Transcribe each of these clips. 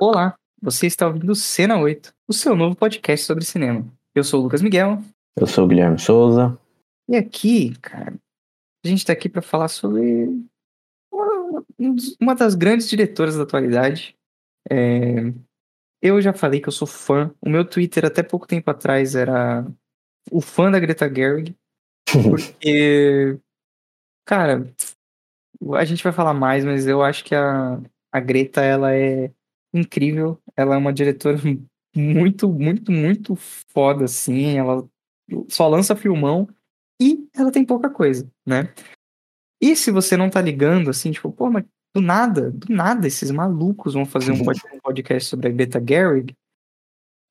Olá, você está ouvindo Cena 8, o seu novo podcast sobre cinema. Eu sou o Lucas Miguel. Eu sou o Guilherme Souza. E aqui, cara, a gente está aqui para falar sobre uma, uma, das grandes diretoras da atualidade. É, eu já falei que eu sou fã. O meu Twitter até pouco tempo atrás era o fã da Greta Gerwig. Porque, cara, a gente vai falar mais, mas eu acho que a, a Greta, ela é incrível. Ela é uma diretora muito, muito, muito foda, assim. Ela só lança filmão e ela tem pouca coisa, né? E se você não tá ligando, assim, tipo, pô, mas do nada, do nada, esses malucos vão fazer um podcast sobre a Greta Gerwig.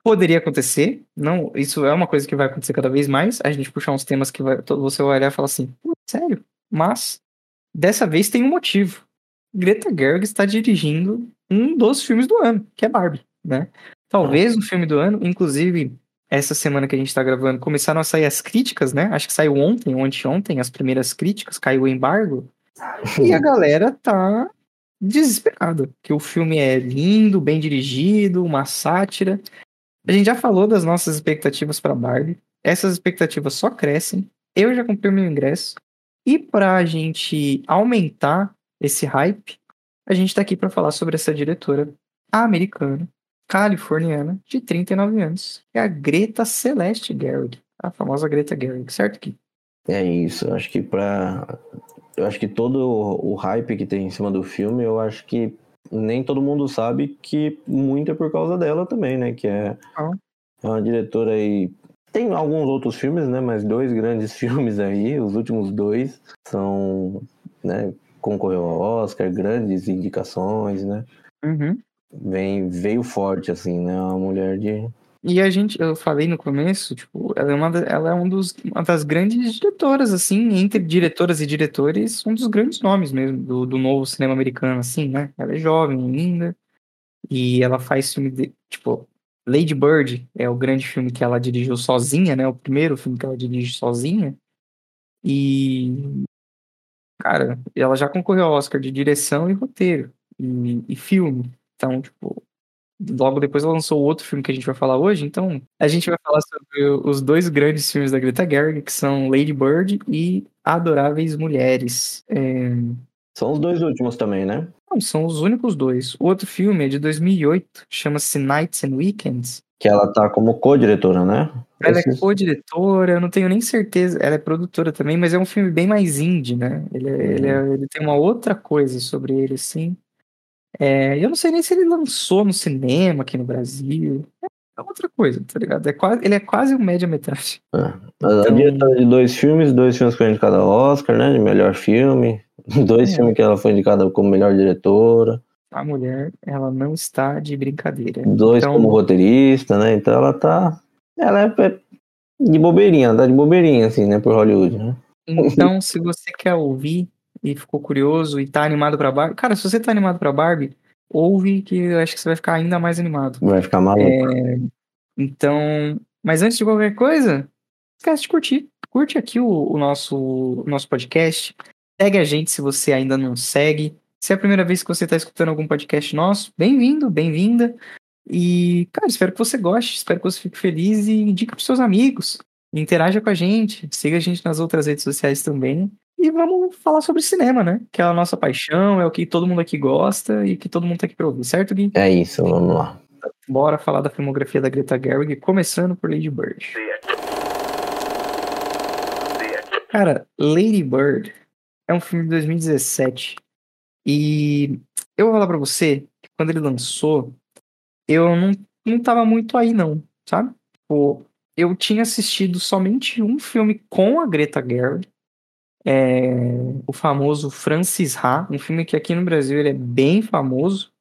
Poderia acontecer, não, isso é uma coisa que vai acontecer cada vez mais, a gente puxar uns temas que vai, você vai olhar e falar assim, sério, mas dessa vez tem um motivo. Greta Gerwig está dirigindo um dos filmes do ano, que é Barbie, né? Talvez o filme do ano, inclusive essa semana que a gente tá gravando, começaram a sair as críticas, né? Acho que saiu ontem, ou anteontem, as primeiras críticas, caiu o embargo. E a galera tá desesperada, que o filme é lindo, bem dirigido, uma sátira. A gente já falou das nossas expectativas para Barbie. Essas expectativas só crescem. Eu já comprei o meu ingresso. E pra gente aumentar esse hype, a gente tá aqui para falar sobre essa diretora americana, californiana, de 39 anos, que é a Greta Celeste Gerwig, a famosa Greta Gerwig, certo, Gui? É isso, acho que para eu acho que todo o hype que tem em cima do filme, eu acho que nem todo mundo sabe que muito é por causa dela também, né? Que é, ah. é uma diretora aí. Tem alguns outros filmes, né? Mas dois grandes filmes aí, os últimos dois, são, né? Concorreu ao Oscar, grandes indicações, né? Uhum. Vem, veio forte, assim, né? Uma mulher de, e a gente, eu falei no começo, tipo, ela é uma, ela é um dos, uma das grandes diretoras, assim, entre diretoras e diretores, um dos grandes nomes mesmo do, do novo cinema americano, assim, né? Ela é jovem ainda, e ela faz filme de, tipo, Lady Bird é o grande filme que ela dirigiu sozinha, né? O primeiro filme que ela dirige sozinha. E, cara, ela já concorreu ao Oscar de direção e roteiro, e, e filme. Então, tipo, logo depois ela lançou outro filme que a gente vai falar hoje, então a gente vai falar sobre os dois grandes filmes da Greta Gerwig, que são Lady Bird e Adoráveis Mulheres. É... São os dois últimos também, né? Não, são os únicos dois. O outro filme é de 2008, chama-se Nights and Weekends. Que ela tá como co-diretora, né? Ela é co-diretora, eu não tenho nem certeza. Ela é produtora também, mas é um filme bem mais indie, né? Ele, é, uhum. ele, é, ele tem uma outra coisa sobre ele, sim. É, eu não sei nem se ele lançou no cinema aqui no Brasil. É outra coisa, tá ligado? É quase, ele é quase um média-metragem. É. Então... de dois filmes, dois filmes que foi indicado ao Oscar, né? De melhor filme. Dois é. filmes que ela foi indicada como melhor diretora. A mulher, ela não está de brincadeira. Dois então... como roteirista, né? Então ela tá. Ela é, é de bobeirinha, tá de bobeirinha, assim, né? Por Hollywood, né? Então, se você quer ouvir e ficou curioso e tá animado pra Barbie. Cara, se você tá animado pra Barbie, ouve que eu acho que você vai ficar ainda mais animado. Vai ficar maluco. É, então, mas antes de qualquer coisa, esquece de curtir. Curte aqui o, o nosso, o nosso podcast. Segue a gente se você ainda não segue. Se é a primeira vez que você está escutando algum podcast nosso, bem-vindo, bem-vinda. E, cara, espero que você goste, espero que você fique feliz e indique para seus amigos. Interaja com a gente, siga a gente nas outras redes sociais também. E vamos falar sobre cinema, né? Que é a nossa paixão, é o que todo mundo aqui gosta e que todo mundo tá aqui pra ouvir, certo, Gui? É isso, vamos lá. Bora falar da filmografia da Greta Gerwig, começando por Lady Bird. Cara, Lady Bird é um filme de 2017 e eu vou falar pra você que quando ele lançou, eu não, não tava muito aí não, sabe? Tipo, eu tinha assistido somente um filme com a Greta Gerwig, é o famoso Francis Ha, um filme que aqui no Brasil ele é bem famoso,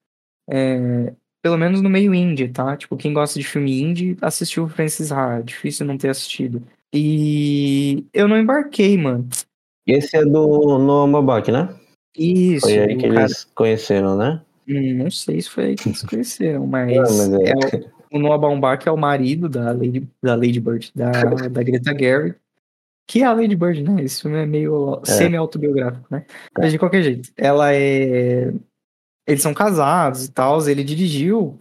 é, pelo menos no meio indie, tá? Tipo, quem gosta de filme indie assistiu o Francis Ha, é difícil não ter assistido. E eu não embarquei, mano. Esse é do Noah Baumbach, né? Isso. Foi aí que cara... eles conheceram, né? Hum, não sei se foi aí que eles conheceram, mas, não, mas é... é o, o Noah Baumbach é o marido da Lady, da Lady Bird, da, da Greta Gerwig. Que é a Lady Bird, né? Esse filme é meio é. semi-autobiográfico, né? É. Mas de qualquer jeito, ela é. eles são casados e tal. Ele dirigiu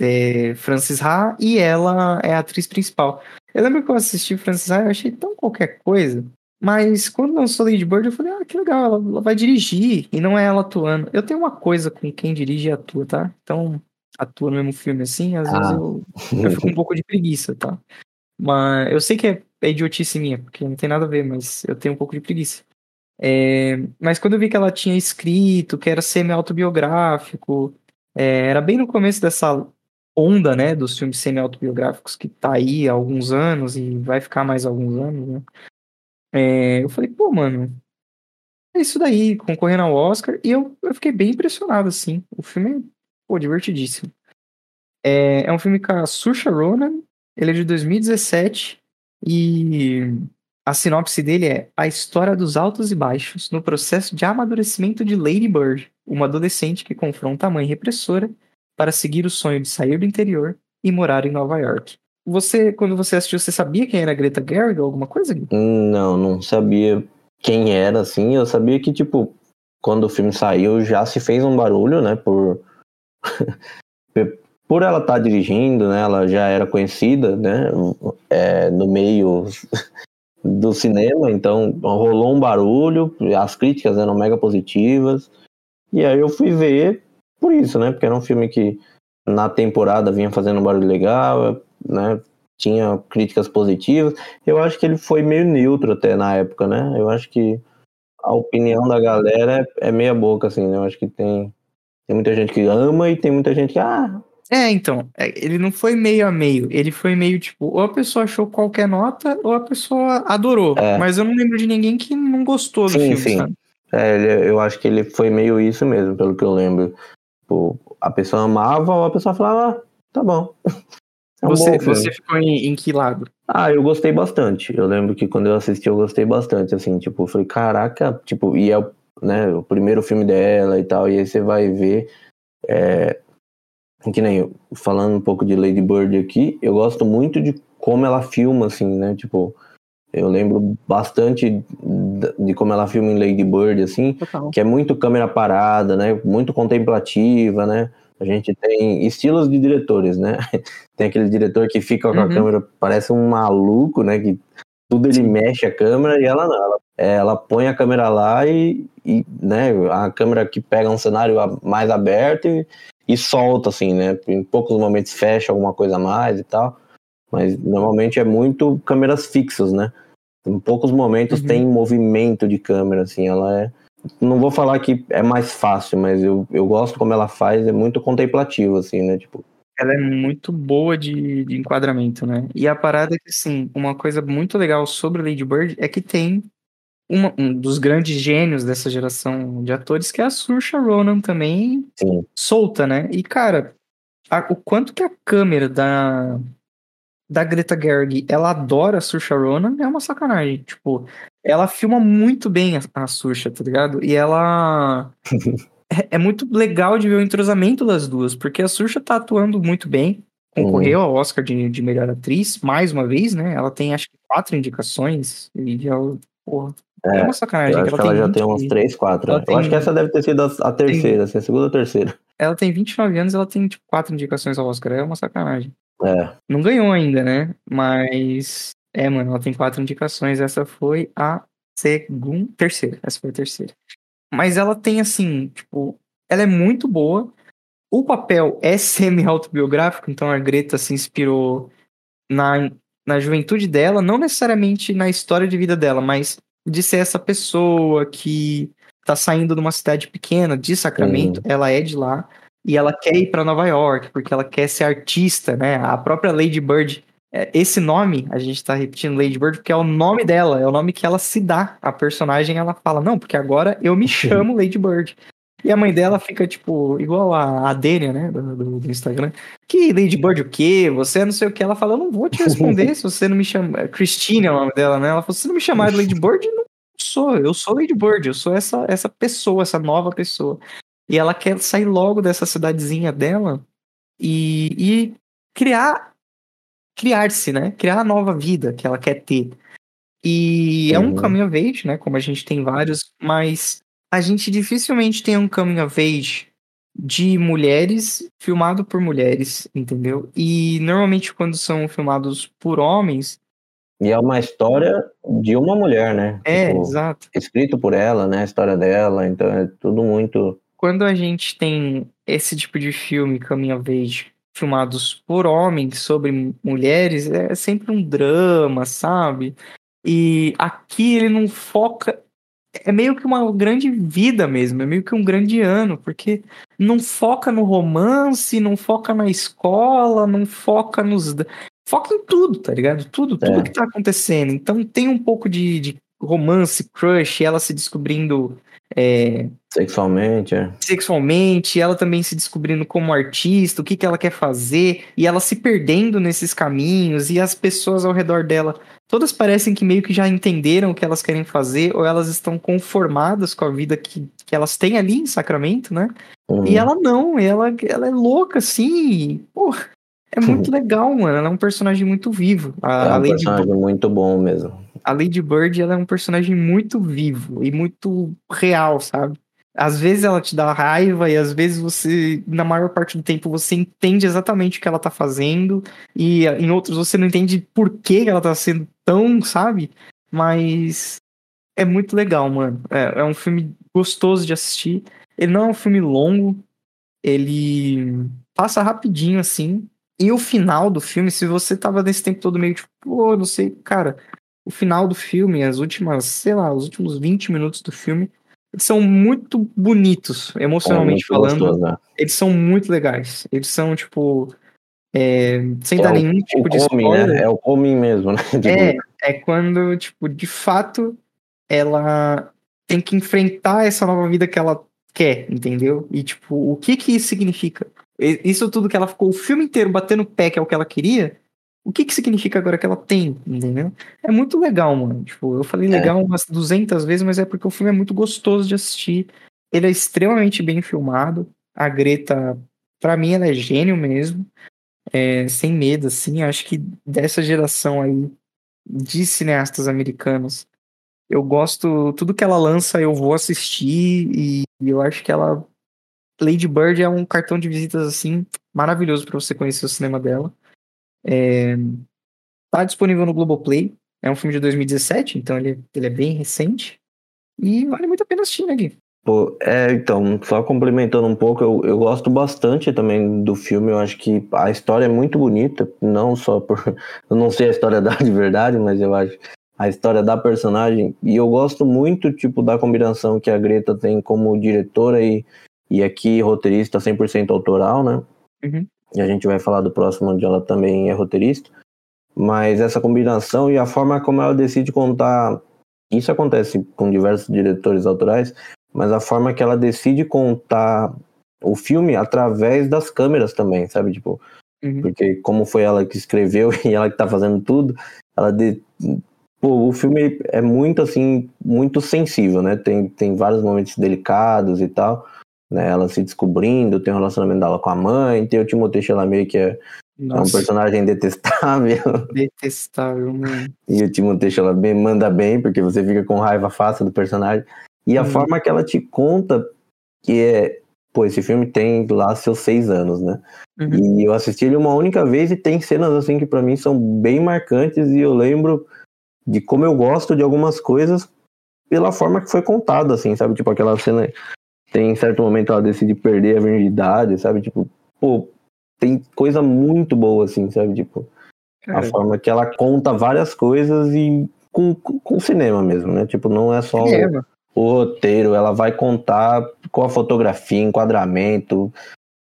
é, Francis Ha e ela é a atriz principal. Eu lembro que eu assisti Francis Ha e achei tão qualquer coisa. Mas quando lançou Lady Bird, eu falei, ah, que legal, ela, ela, vai dirigir e não é ela atuando. Eu tenho uma coisa com quem dirige e atua, tá? Então, atua no mesmo filme assim, às ah. vezes eu, eu fico um pouco de preguiça, tá? Mas eu sei que é, é idiotice minha, porque não tem nada a ver, mas eu tenho um pouco de preguiça. É, mas quando eu vi que ela tinha escrito, que era semi-autobiográfico, é, era bem no começo dessa onda, né, dos filmes semi-autobiográficos que tá aí há alguns anos e vai ficar mais alguns anos, né? É, eu falei, pô, mano, é isso daí, concorrendo ao Oscar, e eu, eu fiquei bem impressionado, assim. O filme é, pô, divertidíssimo. É, é um filme com a Saoirse Ronan, ele é de 2017, e a sinopse dele é a história dos altos e baixos no processo de amadurecimento de Lady Bird, uma adolescente que confronta a mãe repressora para seguir o sonho de sair do interior e morar em Nova York. Você, quando você assistiu, você sabia quem era Greta Gerwig ou alguma coisa? Não, não sabia quem era, assim. Eu sabia que, tipo, quando o filme saiu, já se fez um barulho, né, por... por ela estar tá dirigindo, né, ela já era conhecida, né, é, no meio do cinema, então rolou um barulho, as críticas eram mega positivas, e aí eu fui ver por isso, né? Porque era um filme que na temporada vinha fazendo um barulho legal, né? Tinha críticas positivas. Eu acho que ele foi meio neutro até na época, né? Eu acho que a opinião da galera é, é meia boca, assim, né? Eu acho que tem, tem muita gente que ama e tem muita gente que, ah, é, então, é, ele não foi meio a meio, ele foi meio tipo, ou a pessoa achou qualquer nota, ou a pessoa adorou. É. Mas eu não lembro de ninguém que não gostou do sim, filme, sim. sabe? É, eu acho que ele foi meio isso mesmo, pelo que eu lembro. Tipo, a pessoa amava, ou a pessoa falava, ah, tá bom. É um você, você ficou em, em, que lado? Ah, eu gostei bastante. Eu lembro que quando eu assisti, eu gostei bastante, assim, tipo, eu falei, caraca, tipo, e é né, o primeiro filme dela e tal, e aí você vai ver. É, que nem falando um pouco de Lady Bird aqui, eu gosto muito de como ela filma, assim, né? Tipo, eu lembro bastante de como ela filma em Lady Bird, assim, Total. que é muito câmera parada, né? Muito contemplativa, né? A gente tem estilos de diretores, né? Tem aquele diretor que fica com a uhum. câmera, parece um maluco, né? Que tudo ele mexe a câmera e ela não. Ela, ela põe a câmera lá e, e, né? A câmera que pega um cenário mais aberto e, e solta, assim, né? Em poucos momentos fecha alguma coisa a mais e tal. Mas normalmente é muito câmeras fixas, né? Em poucos momentos uhum. tem movimento de câmera, assim, ela é. Não vou falar que é mais fácil, mas eu, eu gosto como ela faz, é muito contemplativo, assim, né? Tipo. Ela é muito boa de, de enquadramento, né? E a parada é que, assim, uma coisa muito legal sobre Lady Bird é que tem uma, um dos grandes gênios dessa geração de atores, que é a Saoirse Ronan também Sim. solta, né? E, cara, a, o quanto que a câmera da, da Greta Gerwig, ela adora a Saoirse Ronan, é uma sacanagem. Tipo, ela filma muito bem a, a Saoirse, tá ligado? E ela... é, é, muito legal de ver o entrosamento das duas, porque a Saoirse tá atuando muito bem, concorreu ao Oscar de, de melhor atriz, mais uma vez, né? Ela tem, acho que, quatro indicações, e ela, porra, é, é uma sacanagem. Eu acho que ela, ela já tem uns 3, 4. Né? Eu tem... acho que essa deve ter sido a, terceira, tem... assim, a segunda ou terceira. Ela tem 29 anos ela tem, tipo, 4 indicações ao Oscar. É uma sacanagem. É. Não ganhou ainda, né? Mas. É, mano, ela tem 4 indicações. Essa foi a segunda. Terceira. Essa foi a terceira. Mas ela tem, assim, tipo. Ela é muito boa. O papel é semi-autobiográfico, então a Greta se inspirou na, na juventude dela, não necessariamente na história de vida dela, mas de ser essa pessoa que tá saindo de uma cidade pequena, de Sacramento, uhum. ela é de lá, e ela quer ir para Nova York, porque ela quer ser artista, né? A própria Lady Bird, é, esse nome, a gente tá repetindo Lady Bird, porque é o nome dela, é o nome que ela se dá. A personagem, ela fala, não, porque agora eu me chamo Lady Bird. E a mãe dela fica, tipo, igual a, a Dênia, né, do, do, do, Instagram. Que Lady Bird o quê? Você é não sei o que. Ela fala, eu não vou te responder se você não me chama... Christine é o nome dela, né? Ela falou, se você não me chamar de Lady Bird, não sou. Eu sou Lady Bird, eu sou essa, essa pessoa, essa nova pessoa. E ela quer sair logo dessa cidadezinha dela e, e criar... Criar-se, né? Criar a nova vida que ela quer ter. E é um uhum. caminho verde, né? Como a gente tem vários, mas a gente dificilmente tem um coming of age de mulheres, filmado por mulheres, entendeu? E normalmente quando são filmados por homens. E é uma história de uma mulher, né? É, tipo, exato. Escrito por ela, né? A história dela, então é tudo muito. Quando a gente tem esse tipo de filme, Coming of Age, filmados por homens sobre mulheres, é sempre um drama, sabe? E aqui ele não foca é meio que uma grande vida mesmo, é meio que um grande ano, porque não foca no romance, não foca na escola, não foca nos. Foca em tudo, tá ligado? Tudo, tudo é. que tá acontecendo. Então tem um pouco de, de romance, crush, ela se descobrindo. É, sexualmente, é. Sexualmente, ela também se descobrindo como artista, o que, que ela quer fazer, e ela se perdendo nesses caminhos, e as pessoas ao redor dela todas parecem que meio que já entenderam o que elas querem fazer, ou elas estão conformadas com a vida que, que elas têm ali em Sacramento, né? Uhum. E ela não, ela, ela é louca, assim. Pô, é muito legal, mano. Ela é um personagem muito vivo. A, é um personagem muito bom mesmo. A Lady Bird, ela é um personagem muito vivo e muito real, sabe? Às vezes ela te dá raiva e às vezes você, na maior parte do tempo, você entende exatamente o que ela tá fazendo e em outros você não entende por que ela tá sendo tão, sabe? Mas é muito legal, mano. É, é um filme gostoso de assistir. Ele não é um filme longo, ele passa rapidinho assim. E o final do filme, se você tava nesse tempo todo meio tipo, pô, não sei, cara, o final do filme, as últimas, sei lá, os últimos 20 minutos do filme são muito bonitos, emocionalmente é falando. Gostoso, né? Eles são muito legais. Eles são, tipo. É, sem é dar o, nenhum tipo de homem, né? spoiler. Né? É o homem mesmo, né? Tipo... É, é quando, tipo, de fato, ela tem que enfrentar essa nova vida que ela quer, entendeu? E, tipo, o que que isso significa? Isso tudo que ela ficou o filme inteiro batendo o pé, que é o que ela queria, o que que significa agora que ela tem, entendeu? É muito legal, mano. Tipo, eu falei é. legal é. umas 200 vezes, mas é porque o filme é muito gostoso de assistir. Ele é extremamente bem filmado. A Greta, para mim, ela é gênio mesmo. É, sem medo, assim. Acho que dessa geração aí de cineastas americanos, eu gosto. Tudo que ela lança, eu vou assistir. E eu acho que ela. Lady Bird é um cartão de visitas, assim, maravilhoso para você conhecer o cinema dela. É, tá disponível no Globoplay. É um filme de 2017, então ele, ele é bem recente. E vale muito a pena assistir, né, Gui? Pô, é, então, só complementando um pouco, eu, eu gosto bastante também do filme. Eu acho que a história é muito bonita, não só por. Eu não sei a história da de verdade, mas eu acho a história da personagem. E eu gosto muito, tipo, da combinação que a Greta tem como diretora e, e aqui roteirista 100% autoral, né? Uhum e a gente vai falar do próximo onde ela também é roteirista, mas essa combinação e a forma como ela decide contar, isso acontece com diversos diretores autorais, mas a forma que ela decide contar o filme através das câmeras também, sabe? Tipo, uhum. porque como foi ela que escreveu e ela que tá fazendo tudo, ela de... Pô, o filme é muito assim, muito sensível, né? Tem, tem vários momentos delicados e tal né? Ela se descobrindo, tem o um relacionamento dela com a mãe, tem o Timothée Chalamet, que é, é um personagem detestável. Detestável, mano. E o Timothée Chalamet manda bem, porque você fica com raiva fácil do personagem. E a hum. forma que ela te conta, que é... Pô, esse filme tem lá seus seis anos, né? Uhum. E eu assisti ele uma única vez e tem cenas, assim, que para mim são bem marcantes e eu lembro de como eu gosto de algumas coisas pela forma que foi contado, assim, sabe? Tipo aquela cena tem certo momento ela decide perder a virgindade, sabe? Tipo, pô, tem coisa muito boa, assim, sabe? Tipo, a forma que ela conta várias coisas e com, com, com cinema mesmo, né? Tipo, não é só o, o, roteiro, ela vai contar com a fotografia, enquadramento.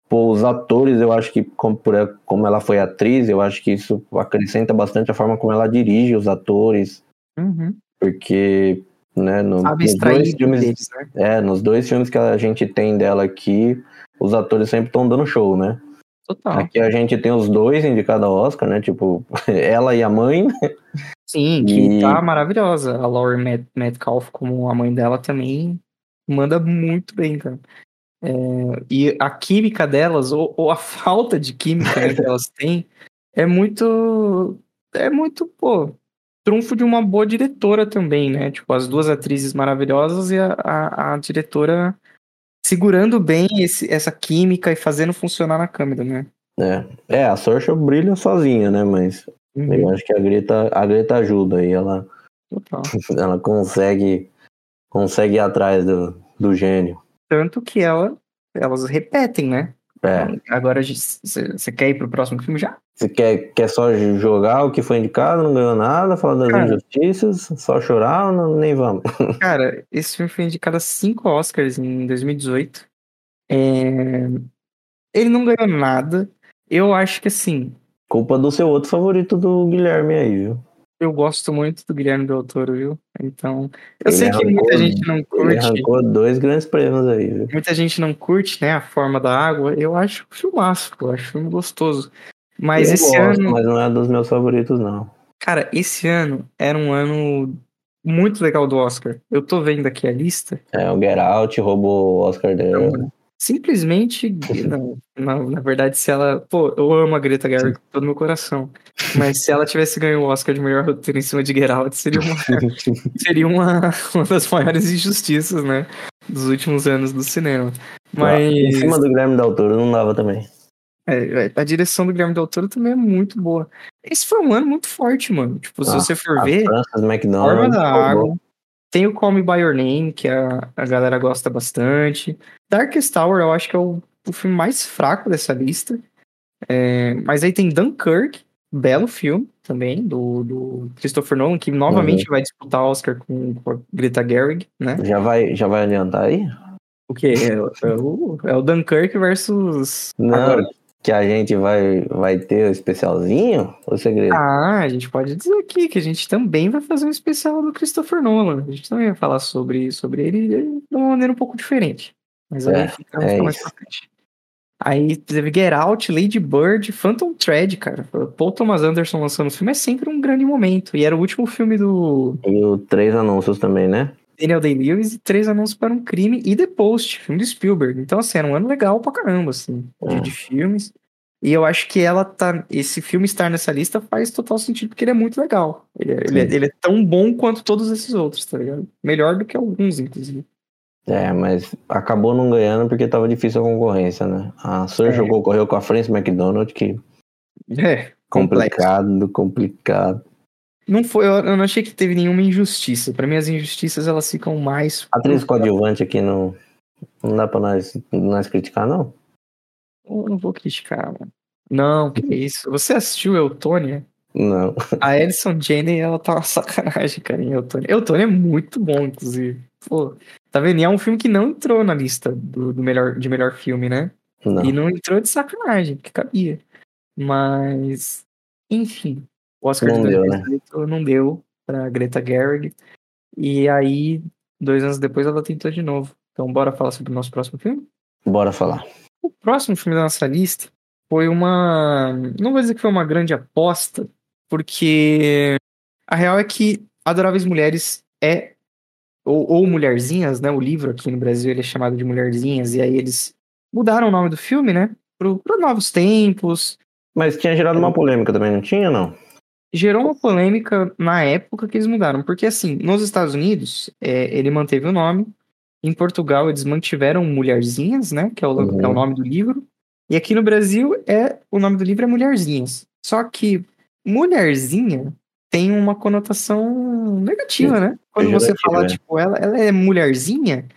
Pô, os atores, eu acho que, como, como ela foi atriz, eu acho que isso acrescenta bastante a forma como ela dirige os atores. Uhum. Porque né? No, nos dois filmes, deles, né? É, nos dois filmes que a gente tem dela aqui, os atores sempre estão dando show, né? Total. Aqui a gente tem os dois indicados ao Oscar, né? Tipo, ela e a mãe. Sim, que e... tá maravilhosa. A Laurie Metcalf, como a mãe dela, também manda muito bem, cara. É, e a química delas, ou, ou a falta de química né, que elas têm, é muito. É muito, pô, trunfo de uma boa diretora também, né? Tipo, as duas atrizes maravilhosas e a, a, a diretora segurando bem esse, essa química e fazendo funcionar na câmera, né? É, é a Sorcha brilha sozinha, né? Mas uhum. eu acho que a Greta, a Greta ajuda e ela, ela consegue, consegue ir atrás do, do gênio. Tanto que ela, elas repetem, né? É. Agora você quer ir pro próximo filme já? Você quer, quer só jogar o que foi indicado, não ganhou nada, falar das injustiças, só chorar ou não, nem vamos? Cara, esse filme foi indicado a cinco Oscars em 2018. É... Ele não ganhou nada. Eu acho que assim. Culpa do seu outro favorito do Guilherme aí, viu? Eu gosto muito do Guilherme Del Toro, viu? Então. Eu ele sei que muita gente não curte. Ele arrancou dois grandes prêmios aí, viu? Muita gente não curte, né? A forma da água. Eu acho filmaço, eu acho filme gostoso. Mas eu esse gosto, ano. Mas não é dos meus favoritos, não. Cara, esse ano era um ano muito legal do Oscar. Eu tô vendo aqui a lista. É, o Get Out roubou o Oscar dela. Então, simplesmente, na, na, verdade, se ela. Pô, eu amo a Greta Gerwig com todo meu coração. Mas se ela tivesse ganho o Oscar de melhor roteiro em cima de Get Out, seria uma, seria uma, uma das maiores injustiças, né? Dos últimos anos do cinema. Mas. Em cima do Guilherme Del Toro não dava também. É, é, a direção do Guilherme Del Toro também é muito boa. Esse foi um ano muito forte, mano. Tipo, se ah, você for ver. Francis McDonald. Forma da Água. Tem o Call Me By Your Name, que a, a galera gosta bastante. Darkest Tower, eu acho que é o, o filme mais fraco dessa lista. É, mas aí tem Dunkirk, belo filme também, do, do Christopher Nolan, que novamente uhum. vai disputar Oscar com, com a Greta Gerwig, né? Já vai, já vai adiantar aí? O quê? É, é, o, é o Dunkirk versus... Não, Agora que a gente vai, vai ter o um especialzinho? O segredo? Ah, a gente pode dizer aqui que a gente também vai fazer um especial do Christopher Nolan. A gente também vai falar sobre, sobre ele de uma maneira um pouco diferente. Mas aí é, fica, é mais pra frente. Aí teve Get Out, Lady Bird, Phantom Thread, cara. Paul Thomas Anderson lançando o filme é sempre um grande momento. E era o último filme do. E o Três Anúncios também, né? Daniel Day-Lewis e Três Anúncios para um Crime e The Post, filme do Spielberg. Então, assim, era um ano legal pra caramba, assim, de, de filmes. E eu acho que ela tá. Esse filme estar nessa lista faz total sentido, porque ele é muito legal. Ele, é, ele, é, ele é tão bom quanto todos esses outros, tá ligado? Melhor do que alguns, inclusive. É, mas acabou não ganhando porque tava difícil a concorrência, né? A Surge é. concorreu com a Frances McDonald, que. É. Complicado, complexo. complicado. Não foi, eu não achei que teve nenhuma injustiça. Para mim, as injustiças elas ficam mais. A atriz coadjuvante aqui não, não dá pra nós, nós criticar, não? Eu não vou criticar, mano. Não, que isso. Você assistiu Eutônia? Não. A Alison Jane, ela tá uma sacanagem, cara, em Eutônia. Eutônia é muito bom, inclusive. Pô, tá vendo? E é um filme que não entrou na lista do, do melhor, de melhor filme, né? Não. E não entrou de sacanagem, que cabia. Mas, enfim. O Oscar não de 2018 deu, né? não deu pra Greta Gerwig. E aí, dois anos depois, ela tentou de novo. Então, bora falar sobre o nosso próximo filme? Bora falar. O próximo filme da nossa lista foi uma. Não vou dizer que foi uma grande aposta, porque a real é que Adoráveis Mulheres é. Ou, ou Mulherzinhas, né? O livro aqui no Brasil ele é chamado de Mulherzinhas, e aí eles mudaram o nome do filme, né? Para novos tempos. Mas tinha gerado uma polêmica também, não tinha, não? gerou uma polêmica na época que eles mudaram, porque assim, nos Estados Unidos, é, ele manteve o nome, em Portugal eles mantiveram Mulherzinhas, né, que é o, uhum. é o nome do livro, e aqui no Brasil é o nome do livro é Mulherzinhas. Só que Mulherzinha tem uma conotação negativa, né? Quando você fala, né? tipo, ela, ela é mulherzinha,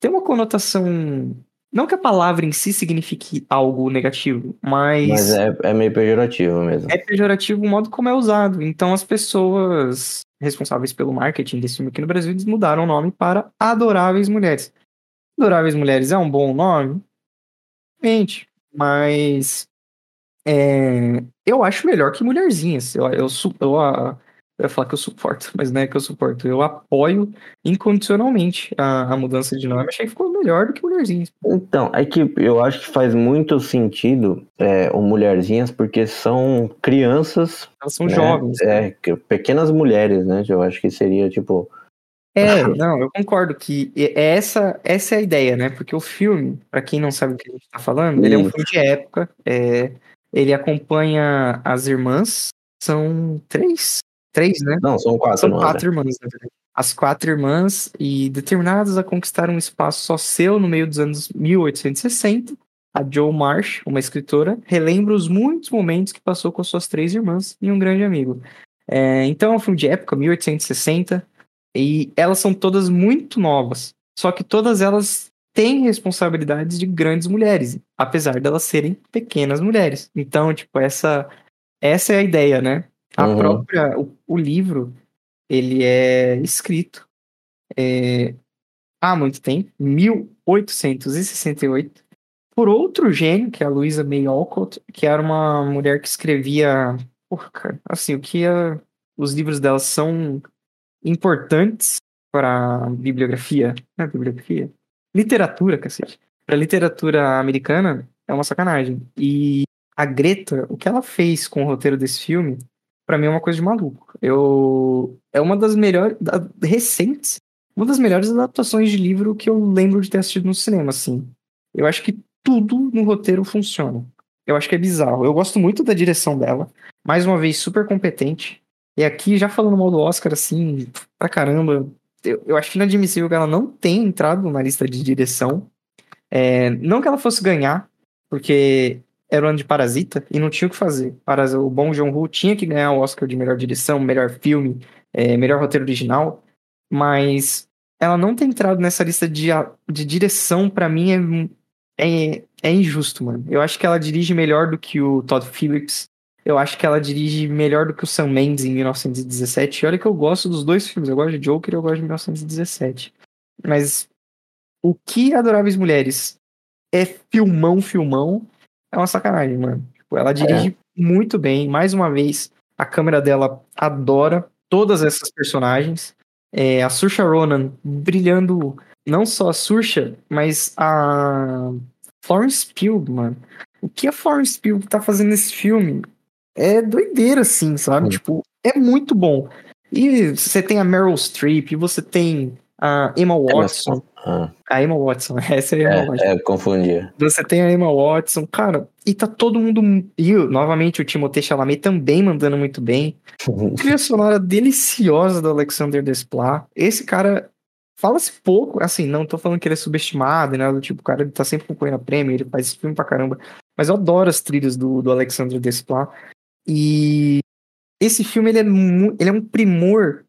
tem uma conotação não que a palavra em si signifique algo negativo, mas. Mas é, é meio pejorativo mesmo. É pejorativo o modo como é usado. Então as pessoas responsáveis pelo marketing desse filme aqui no Brasil eles mudaram o nome para Adoráveis Mulheres. Adoráveis Mulheres é um bom nome? Gente, mas. É, eu acho melhor que Mulherzinhas. Eu, eu, eu, eu eu ia falar que eu suporto, mas não é que eu suporto. Eu apoio incondicionalmente a, a mudança de nome. Achei que ficou melhor do que Mulherzinhas. Então, é que eu acho que faz muito sentido é, o Mulherzinhas, porque são crianças. Elas são né? jovens. É, pequenas mulheres, né? Eu acho que seria tipo. É, não, eu concordo que essa, essa é a ideia, né? Porque o filme, para quem não sabe o que a gente tá falando, ele é um filme de época. É, ele acompanha as irmãs. São três Três, né? Não, são quatro. São quatro irmãs, né? as quatro irmãs e determinadas a conquistar um espaço só seu no meio dos anos 1860, a Joe Marsh, uma escritora, relembra os muitos momentos que passou com suas três irmãs e um grande amigo. É, então é um filme de época, 1860, e elas são todas muito novas. Só que todas elas têm responsabilidades de grandes mulheres, apesar delas serem pequenas mulheres. Então, tipo, essa, essa é a ideia, né? A uhum. própria, o, o, livro, ele é escrito é, há muito tempo, 1868, por outro gênio, que é a Louisa May Alcott, que era uma mulher que escrevia, porra, cara, assim, o que a, os livros dela são importantes para bibliografia, não é bibliografia? Literatura, cacete. Para literatura americana é uma sacanagem. E a Greta, o que ela fez com o roteiro desse filme, para mim é uma coisa de maluco. Eu é uma das melhores recentes, uma das melhores adaptações de livro que eu lembro de ter assistido no cinema, assim. Eu acho que tudo no roteiro funciona. Eu acho que é bizarro. Eu gosto muito da direção dela. Mais uma vez, super competente. E aqui, já falando mal do Oscar, assim, pra caramba, eu, eu acho inadmissível que ela não tenha entrado na lista de direção. É, não que ela fosse ganhar, porque era o ano de Parasita e não tinha o que fazer. O Bong Joon-ho tinha que ganhar o Oscar de melhor direção, melhor filme, é, melhor roteiro original, mas ela não ter entrado nessa lista de, de direção, para mim, é é, é injusto, mano. Eu acho que ela dirige melhor do que o Todd Phillips. Eu acho que ela dirige melhor do que o Sam Mendes em 1917. E olha que eu gosto dos dois filmes. Eu gosto de Joker e eu gosto de 1917. Mas o que Adoráveis Mulheres é filmão, filmão, é uma sacanagem, mano. Tipo, ela dirige é. muito bem. Mais uma vez, a câmera dela adora todas essas personagens. É, a Saoirse Ronan brilhando não só a Surcha, mas a Florence Pugh, mano. O que a Florence Pugh tá fazendo nesse filme é doideira, assim, sabe? Hum. Tipo, é muito bom. E você tem a Meryl Streep, você tem a Emma Watson. Ah. A Emma Watson, essa é a Emma é, Watson. É, confundia. Você tem a Emma Watson, cara, e tá todo mundo. E novamente o Timothée Chalamet também mandando muito bem. Trilha sonora deliciosa do Alexander Desplat. Esse cara Fala-se pouco, assim, não tô falando que ele é subestimado, né? Do tipo, o cara ele tá sempre concorrendo a prêmio, ele faz filme pra caramba. Mas eu adoro as trilhas do, do Alexandre Desplat. E esse filme, ele é, ele é um primor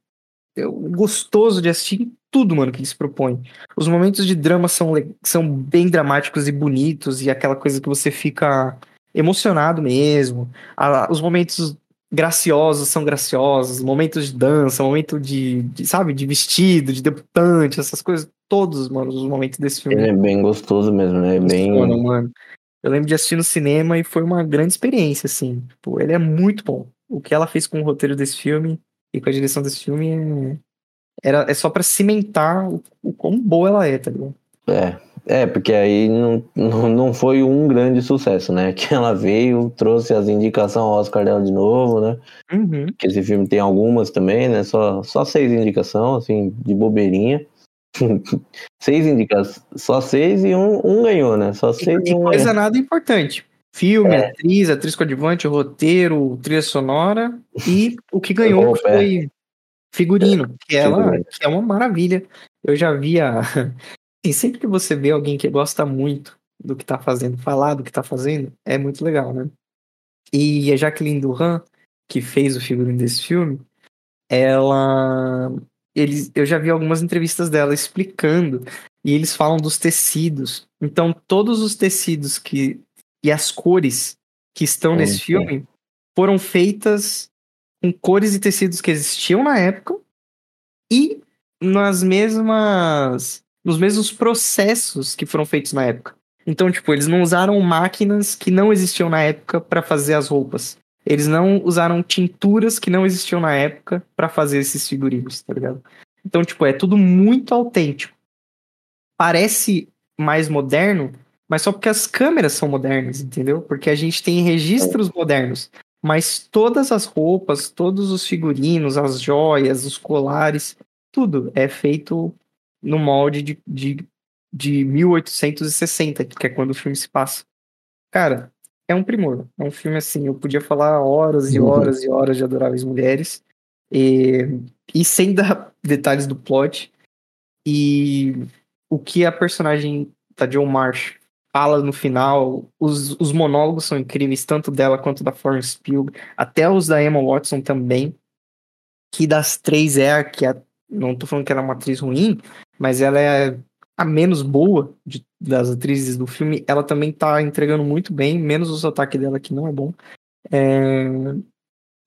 gostoso de assistir em tudo, mano, que ele se propõe. Os momentos de drama são, são bem dramáticos e bonitos, e aquela coisa que você fica emocionado mesmo. os momentos graciosos são graciosos, momentos de dança, momento de, de, sabe, de vestido, de debutante, essas coisas, todos, mano, os momentos desse filme. Ele é bem gostoso mesmo, né? É bem... mano. Eu lembro de assistir no cinema e foi uma grande experiência, assim. Tipo, ele é muito bom. O que ela fez com o roteiro desse filme e com a direção desse filme é, era, é só para cimentar o, o quão boa ela é, tá ligado? É, é, porque aí não, não, não foi um grande sucesso, né? Que ela veio, trouxe as indicações ao Oscar dela de novo, né? Uhum. Que esse filme tem algumas também, né? Só, só seis indicações, assim, de bobeirinha. seis indicações, só seis e um, um ganhou, né? Só seis e, um coisa ganhou. nada importante. Filme, é. atriz, atriz coadjuvante, roteiro, trilha sonora e o que ganhou foi figurino, que, ela, que é uma maravilha. Eu já vi a, e sempre que você vê alguém que gosta muito do que tá fazendo, falar do que tá fazendo, é muito legal, né? E a Jacqueline Duran, que fez o figurino desse filme, ela. Eles, eu já vi algumas entrevistas dela explicando, e eles falam dos tecidos. Então, todos os tecidos que. E as cores que estão nesse filme foram feitas com cores e tecidos que existiam na época e nas mesmas nos mesmos processos que foram feitos na época. Então, tipo, eles não usaram máquinas que não existiam na época para fazer as roupas. Eles não usaram tinturas que não existiam na época para fazer esses figurinos, tá ligado? Então, tipo, é tudo muito autêntico. Parece mais moderno, mas só porque as câmeras são modernas, entendeu? Porque a gente tem registros modernos. Mas todas as roupas, todos os figurinos, as joias, os colares, tudo é feito no molde de, de, de 1860, que é quando o filme se passa. Cara, é um primor. É um filme assim, eu podia falar horas e uhum. horas e horas de Adoráveis Mulheres. E, e sem dar detalhes do plot. E o que a personagem da John Marsh fala no final, os, os monólogos são incríveis, tanto dela quanto da Florence Pugh, até os da Emma Watson também, que das três é a que a, não tô falando que ela é uma atriz ruim, mas ela é a menos boa de, das atrizes do filme, ela também tá entregando muito bem, menos o sotaque dela que não é bom. É...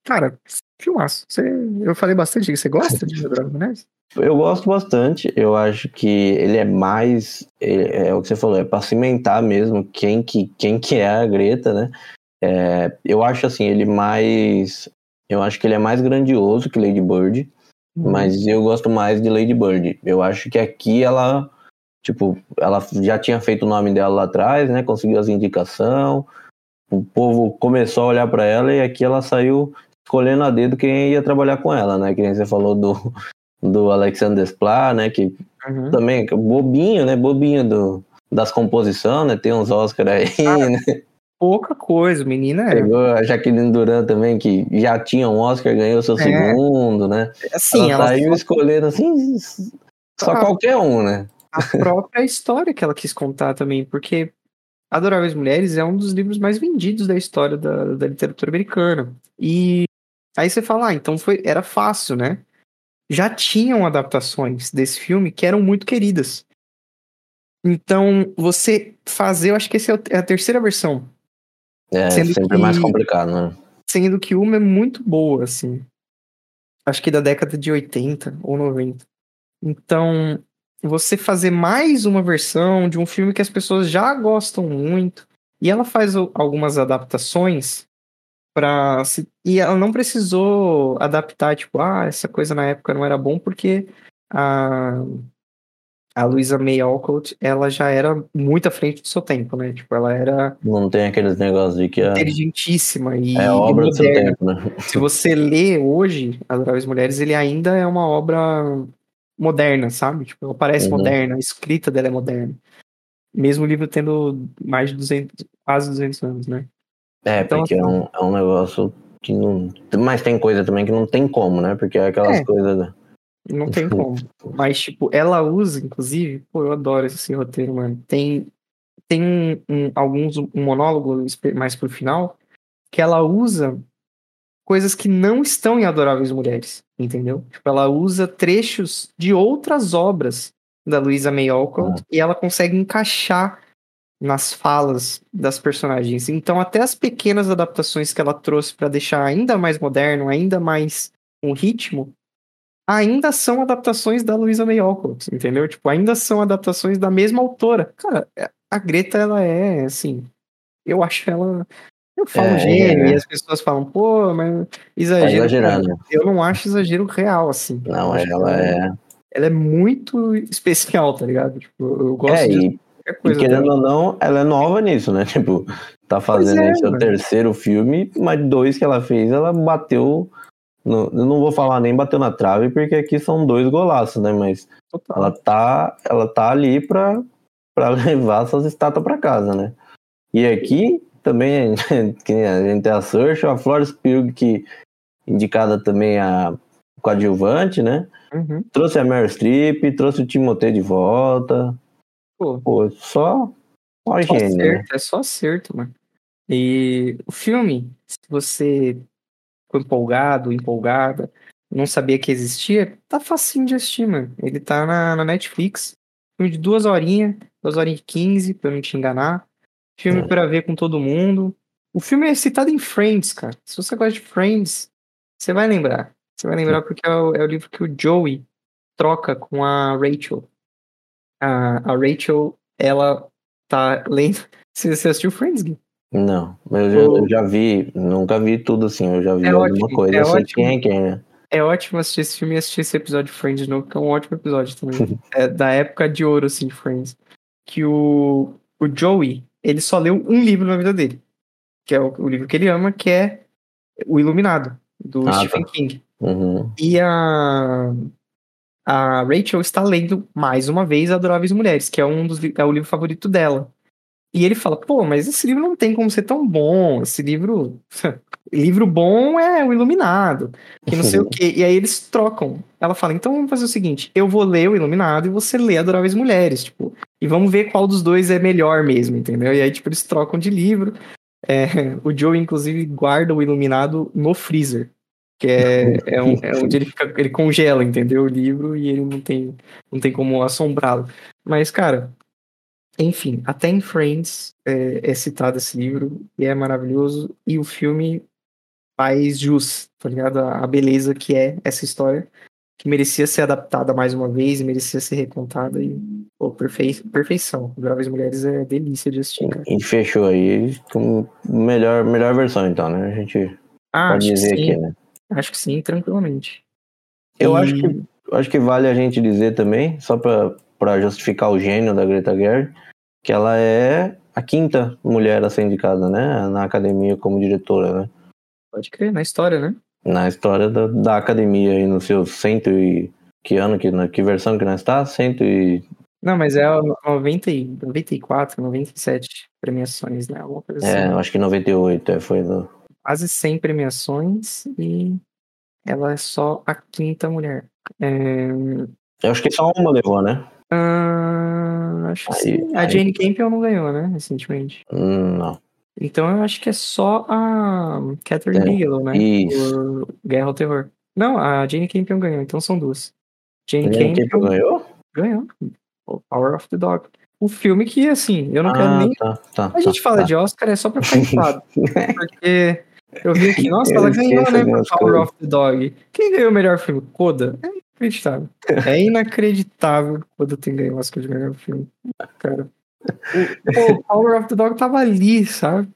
Cara, filmaço. Você, eu falei bastante, você gosta de Dragon Nest? Eu gosto bastante, eu acho que ele é mais, é, é o que você falou, é para cimentar mesmo quem que, quem que é a Greta, né? É, eu acho assim, ele mais, eu acho que ele é mais grandioso que Lady Bird, uhum. mas eu gosto mais de Lady Bird. Eu acho que aqui ela, tipo, ela já tinha feito o nome dela lá atrás, né? Conseguiu as indicações, o povo começou a olhar para ela e aqui ela saiu escolhendo a dedo quem ia trabalhar com ela, né? Que nem você falou do do Alexander Splat, né? Que uhum. também bobinho, né? Bobinho do, das composições, né? Tem uns Oscar aí, ah, né? Pouca coisa, menina é. Pegou a Jaqueline Duran também, que já tinha um Oscar, ganhou seu é. segundo, né? Assim, ela, ela saiu só... escolhendo assim, só qualquer um, né? A própria história que ela quis contar também, porque Adoráveis Mulheres é um dos livros mais vendidos da história da, da literatura americana. E aí você fala, ah, então foi, era fácil, né? já tinham adaptações desse filme que eram muito queridas. Então, você fazer, eu acho que essa é, é a terceira versão. É, sendo sempre que, mais complicado, né? Sendo que uma é muito boa, assim. Acho que da década de 80 ou 90. Então, você fazer mais uma versão de um filme que as pessoas já gostam muito, e ela faz algumas adaptações para se... e ela não precisou adaptar tipo ah essa coisa na época não era bom porque a a Luisa May Alcott ela já era muito à frente do seu tempo né? Tipo ela era não tem aqueles negócios de que é inteligentíssima e é obra do seu tempo né? Se você lê hoje Adoráveis Mulheres ele ainda é uma obra moderna sabe? Tipo ela parece uhum. moderna a escrita dela é moderna. Mesmo o livro tendo mais de 200 quase 200 anos né é, então, porque é assim, é, um, é um negócio que não. Mas tem coisa também que não tem como, né? Porque é aquelas é, coisas. Não tem como. Mas, tipo, ela usa, inclusive, pô, eu adoro esse roteiro, mano. Tem, tem um, um, alguns um monólogo mais pro final que ela usa coisas que não estão em Adoráveis Mulheres, entendeu? Tipo, ela usa trechos de outras obras da Louisa May Alcott ah. e ela consegue encaixar nas falas das personagens. Então, até as pequenas adaptações que ela trouxe para deixar ainda mais moderno, ainda mais um ritmo, ainda são adaptações da Louisa May Alcott, entendeu? Tipo, ainda são adaptações da mesma autora. Cara, a Greta, ela é, assim, eu acho ela... Eu falo é, gênio, é. e as pessoas falam, pô, mas exagero. Exagerando. Eu não acho exagero real, assim. Não, ela é... Ela é muito especial, tá ligado? Tipo, eu gosto é, de... Coisa e querendo ou não, ela é nova nisso, né? Tipo, tá fazendo é, esse terceiro filme, mas dois que ela fez, ela bateu. No, eu não vou falar nem bateu na trave, porque aqui são dois golaços, né? Mas Total. ela tá, ela tá ali pra, pra levar essas estátuas pra casa, né? E aqui também a gente tem a Saoirse, a Florence Pugh, que indicada também a coadjuvante, né? Uhum. Trouxe a Meryl Streep, trouxe o Timothée de volta. Pô, Pô só, só, só gênio, né? acerto? É só acerto, mano. E o filme, se você ficou empolgado, empolgada, não sabia que existia, tá facinho de assistir, mano. Ele tá na, na Netflix. Filme de duas horinhas, duas horinhas e quinze, pra não te enganar. Filme é. pra ver com todo mundo. O filme é citado em Friends, cara. Se você gosta de Friends, você vai lembrar. Você vai lembrar porque é o, é o livro que o Joey troca com a Rachel a, a Rachel, ela tá lendo. Você, assistiu Friends, Gui? Não, mas eu, eu, já vi, nunca vi tudo assim, eu já vi é alguma ótimo, coisa, é eu sei quem é quem, né? É ótimo assistir esse filme e assistir esse episódio de Friends de novo, que é um ótimo episódio também. é da época de ouro, assim, de Friends. Que o, o Joey, ele só leu um livro na vida dele. Que é o, o livro que ele ama, que é O Iluminado, do ah, Stephen tá. King. Uhum. E a, a Rachel está lendo mais uma vez Adoráveis Mulheres, que é um dos é o livro favorito dela. E ele fala, pô, mas esse livro não tem como ser tão bom. Esse livro. livro bom é o Iluminado. Que não sei o quê. E aí eles trocam. Ela fala, então vamos fazer o seguinte: eu vou ler o Iluminado e você lê Adoráveis Mulheres. Tipo, e vamos ver qual dos dois é melhor mesmo, entendeu? E aí, tipo, eles trocam de livro. É, o Joe, inclusive, guarda o Iluminado no freezer. Que é, é, um, é onde ele, fica, ele congela, entendeu? O livro e ele não tem, não tem como assombrá-lo. Mas, cara, enfim, até em Friends é, é, citado esse livro e é maravilhoso. E o filme faz jus, tá ligado? A, a beleza que é essa história, que merecia ser adaptada mais uma vez e merecia ser recontada. E, pô, perfei, perfeição. Graves Mulheres é delícia de assistir. Cara. E fechou aí com melhor, melhor versão, então, né? A gente ah, pode dizer aqui, né? Acho que sim, tranquilamente. Eu e... acho que acho que vale a gente dizer também, só para justificar o gênio da Greta Gerwig, que ela é a quinta mulher a ser indicada, né, na academia como diretora, né? Pode crer, na história, né? Na história da, da academia aí no seu cento e que ano que que versão que nós está? Cento e não, mas é 90 e 94, 97 premiações, né? Alguma coisa é, assim. acho que 98 é, foi do... quase 100 premiações e ela é só a quinta mulher. É... Eu acho que só uma levou, né? Uh, acho que aí, sim. A Jane Campion não ganhou, né? Recentemente. Não. Então eu acho que é só a Catherine é, Bigelow, né? Isso. Por Guerra ao Terror. Não, a Jane Campion ganhou, então são duas. Jane, Jane Campion, Campion ganhou? Ganhou. O Power of the Dog. O filme que, assim, eu não ah, quero nem. Tá, tá, a gente tá, fala tá. de Oscar é só pra ficar porque eu vi aqui, nossa, ela ganhou, né? Por Power of the Dog. Quem ganhou o melhor filme? Coda. É inacreditável. É inacreditável quando tem ganho o Oscar de melhor filme. Cara. Pô, Power of the Dog tava ali, sabe?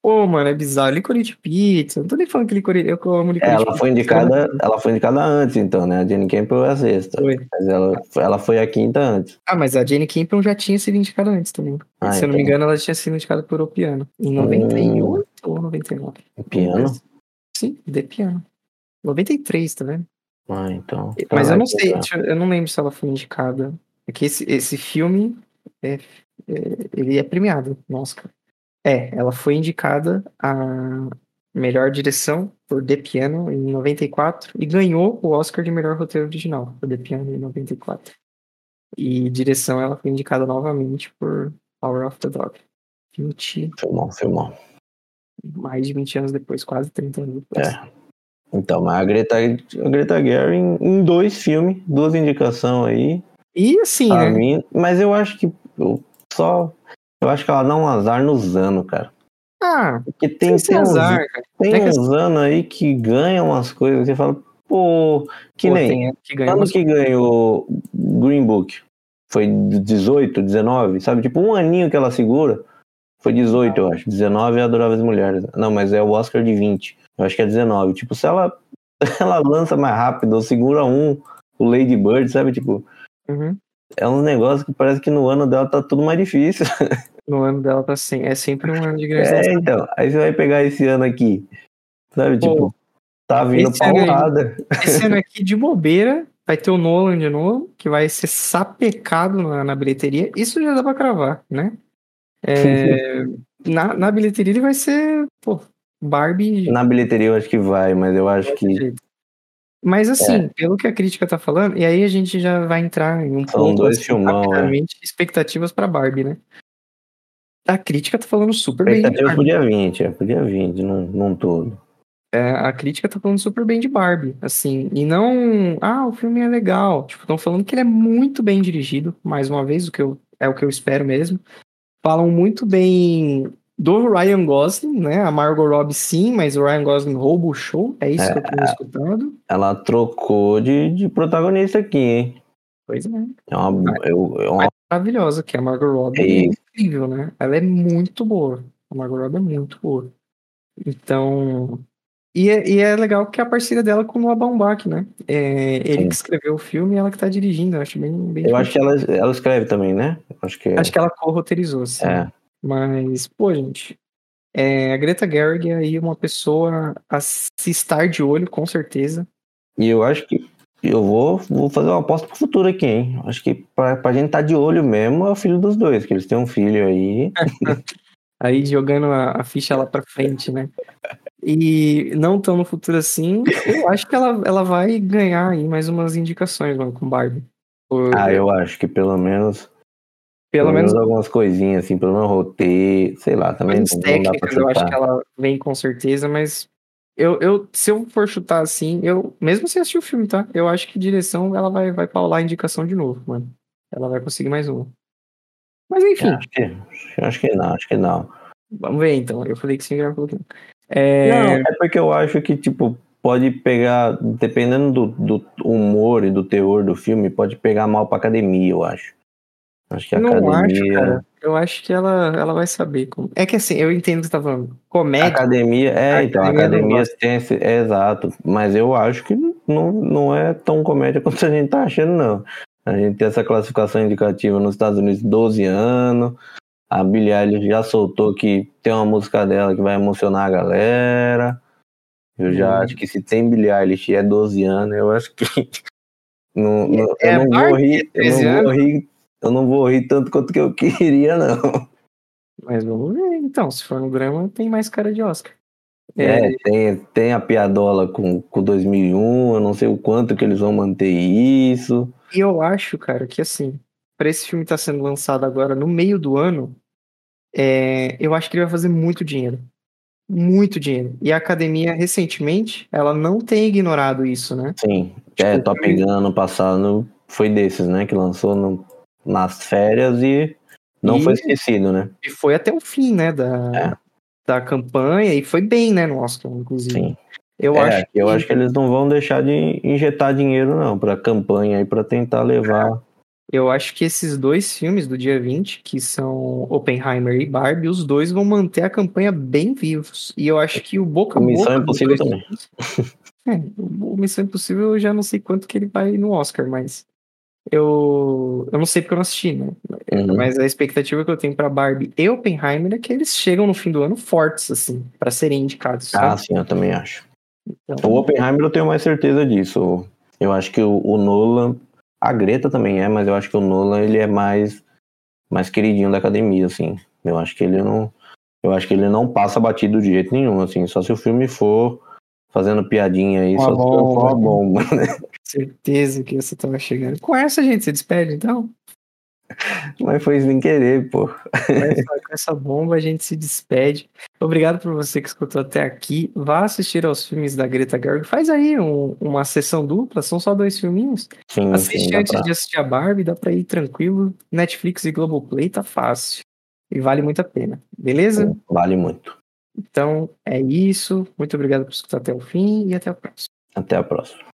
Pô, mano, é bizarro. Licorice Pizza. Não tô nem falando que licorice. Eu amo licorice Ela foi indicada, ela foi indicada antes, então, né? A Jane Campion é a sexta. Foi. Mas ela, ela foi a quinta antes. Ah, mas a Jane Campion já tinha sido indicada antes também. Ah, Se então. eu não me então. engano, ela tinha sido indicada por O Piano. Em 98 hum. Ou 99? O Piano? Sim, The Piano. 93, tá vendo? Ah, então. Mas eu não sei, eu não lembro se ela foi indicada. É que esse, esse filme, é, é, ele é premiado no Oscar. É, ela foi indicada a melhor direção por The Piano em 94 e ganhou o Oscar de melhor roteiro original por The Piano em 94. E direção ela foi indicada novamente por Power of the Dog. 20. Filmão, filmão. Mais de 20 anos depois, quase 30 anos depois. É. Então, mas a Greta, a Greta Gerwig em dois filmes, duas indicações aí. E assim, né? Mim, mas eu acho que eu só. Eu acho que ela dá um azar nos anos, cara. Ah, Porque tem, tem, azar, uns, tem é uns anos aí que ganham umas coisas que você fala, pô, que pô, nem. Que ganha ano que ganhou Green Book foi 18, 19, sabe? Tipo, um aninho que ela segura. Foi 18, eu acho. 19 é Adoráveis Mulheres. Não, mas é o Oscar de 20. Eu acho que é 19. Tipo, se ela, ela lança mais rápido ou segura um, o Lady Bird, sabe? Tipo, uhum. é um negócio que parece que no ano dela tá tudo mais difícil. No ano dela tá assim, é sempre um ano de grande É, então. Aí você vai pegar esse ano aqui, sabe? Pô, tipo, tá vindo paulada. esse ano aqui de bobeira, vai ter o Nolan de novo, que vai ser sapecado na, na bilheteria. Isso já dá pra cravar, né? É, na, na bilheteria ele vai ser, pô, Barbie. Na bilheteria eu acho que vai, mas eu acho que. Mas assim, é. pelo que a crítica tá falando, e aí a gente já vai entrar em um São ponto dois assim, filmão, é. expectativas para Barbie, né? A crítica tá falando super bem. Expectativas pro dia 20, é pro dia 20, não, não todo. É, a crítica tá falando super bem de Barbie, assim, e não, ah, o filme é legal, tipo, estão falando que ele é muito bem dirigido, mais uma vez, o que eu, é o que eu espero mesmo. Falam muito bem do Ryan Gosling, né? A Margot Robbie sim, mas o Ryan Gosling rouba o show. É isso é, que eu tô escutando. Ela trocou de, de protagonista aqui, hein? Pois é. É uma, eu, é uma... maravilhosa, que é a Margot Robbie. É, é incrível, né? Ela é muito boa. A Margot Robbie é muito boa. Então. E é, e é legal que a parceria dela com o Noah Baumbach, né? É, ele Sim. que escreveu o filme e ela que tá dirigindo. Eu acho bem. bem eu acho que ela, ela escreve também, né? Acho que, acho que ela co-roteirizou, sim. É. Mas, pô, gente, é, a Greta Gerwig é aí uma pessoa a se estar de olho, com certeza. E eu acho que eu vou, vou fazer uma aposta pro futuro aqui, hein? Acho que pra, pra gente estar tá de olho mesmo é o filho dos dois, que eles têm um filho aí. aí jogando a, a, ficha lá pra frente, né? E não tão no futuro assim, eu acho que ela, ela vai ganhar aí mais umas indicações, mano, com Barbie. Por... Ah, eu acho que pelo menos. Pelo, pelo menos, menos algumas coisinhas, assim, pelo menos roteiro, sei lá, também. Não, técnicas, eu acho que ela vem com certeza, mas eu, eu, se eu for chutar assim, eu, mesmo sem assistir o filme, tá? Eu acho que direção ela vai, vai paular a indicação de novo, mano. Ela vai conseguir mais uma. Mas enfim. Acho que, acho que não, acho que não. Vamos ver então. Eu falei que sim, já falou que não. É... Não, é porque eu acho que, tipo, pode pegar, dependendo do, do humor e do teor do filme, pode pegar mal pra academia, eu acho. Acho que a não academia. Acho, cara. Eu acho que ela, ela vai saber como. É que assim, eu entendo o que você tá falando. Comédia. Academia, é, a então, academia academia tem esse. É, exato. Mas eu acho que não, não é tão comédia quanto a gente tá achando, não. A gente tem essa classificação indicativa nos Estados Unidos 12 anos. A Billie Eilish já soltou que tem uma música dela que vai emocionar a galera. Eu já hum. acho que se tem Billie Eilish e é 12 anos, eu acho que. não, não, é, eu não vou rir. Eu não vou rir eu não vou rir tanto quanto que eu queria, não. Mas vamos ver, então. Se for no drama, tem mais cara de Oscar. É, é tem, tem a piadola com, com 2001, eu não sei o quanto que eles vão manter isso. E eu acho, cara, que assim, para esse filme estar tá sendo lançado agora no meio do ano, é, eu acho que ele vai fazer muito dinheiro. Muito dinheiro. E a academia, recentemente, ela não tem ignorado isso, né? Sim. Tipo, é, Top Gun ano passado foi desses, né? Que lançou no nas férias e não e, foi esquecido, né? E foi até o fim, né, da, é. da campanha e foi bem, né, no Oscar, inclusive. Sim. Eu, é, acho que... eu acho que eles não vão deixar de injetar dinheiro, não, pra campanha e para tentar levar. Eu acho que esses dois filmes do dia 20, que são Oppenheimer e Barbie, os dois vão manter a campanha bem vivos. E eu acho que o boca a boca. Missão Impossível também. é, o Missão Impossível eu já não sei quanto que ele vai no Oscar, mas eu, eu não sei porque eu não assisti, né? Uhum. Mas a expectativa que eu tenho para Barbie e Oppenheimer é que eles chegam no fim do ano fortes, assim, para serem indicados. Ah, sim, eu também acho. Então, o Oppenheimer eu tenho mais certeza disso. Eu acho que o, o Nolan, a Greta também é, mas eu acho que o Nolan ele é mais mais queridinho da academia, assim. Eu acho que ele não, eu acho que ele não passa batido de jeito nenhum, assim. Só se o filme for fazendo piadinha aí, uma só bomba, se for uma bomba, né? Certeza que você tava chegando. Com essa, gente, você despede, então? Mas foi sem querer, pô. com essa bomba a gente se despede. Obrigado por você que escutou até aqui. Vá assistir aos filmes da Greta Gerwig. Faz aí um, uma sessão dupla, são só dois filminhos. Sim, Assiste sim, antes pra... de assistir a Barbie, dá pra ir tranquilo. Netflix e Globoplay tá fácil. E vale muito a pena, beleza? Vale muito. Então é isso. Muito obrigado por escutar até o fim e até a próxima. Até a próxima.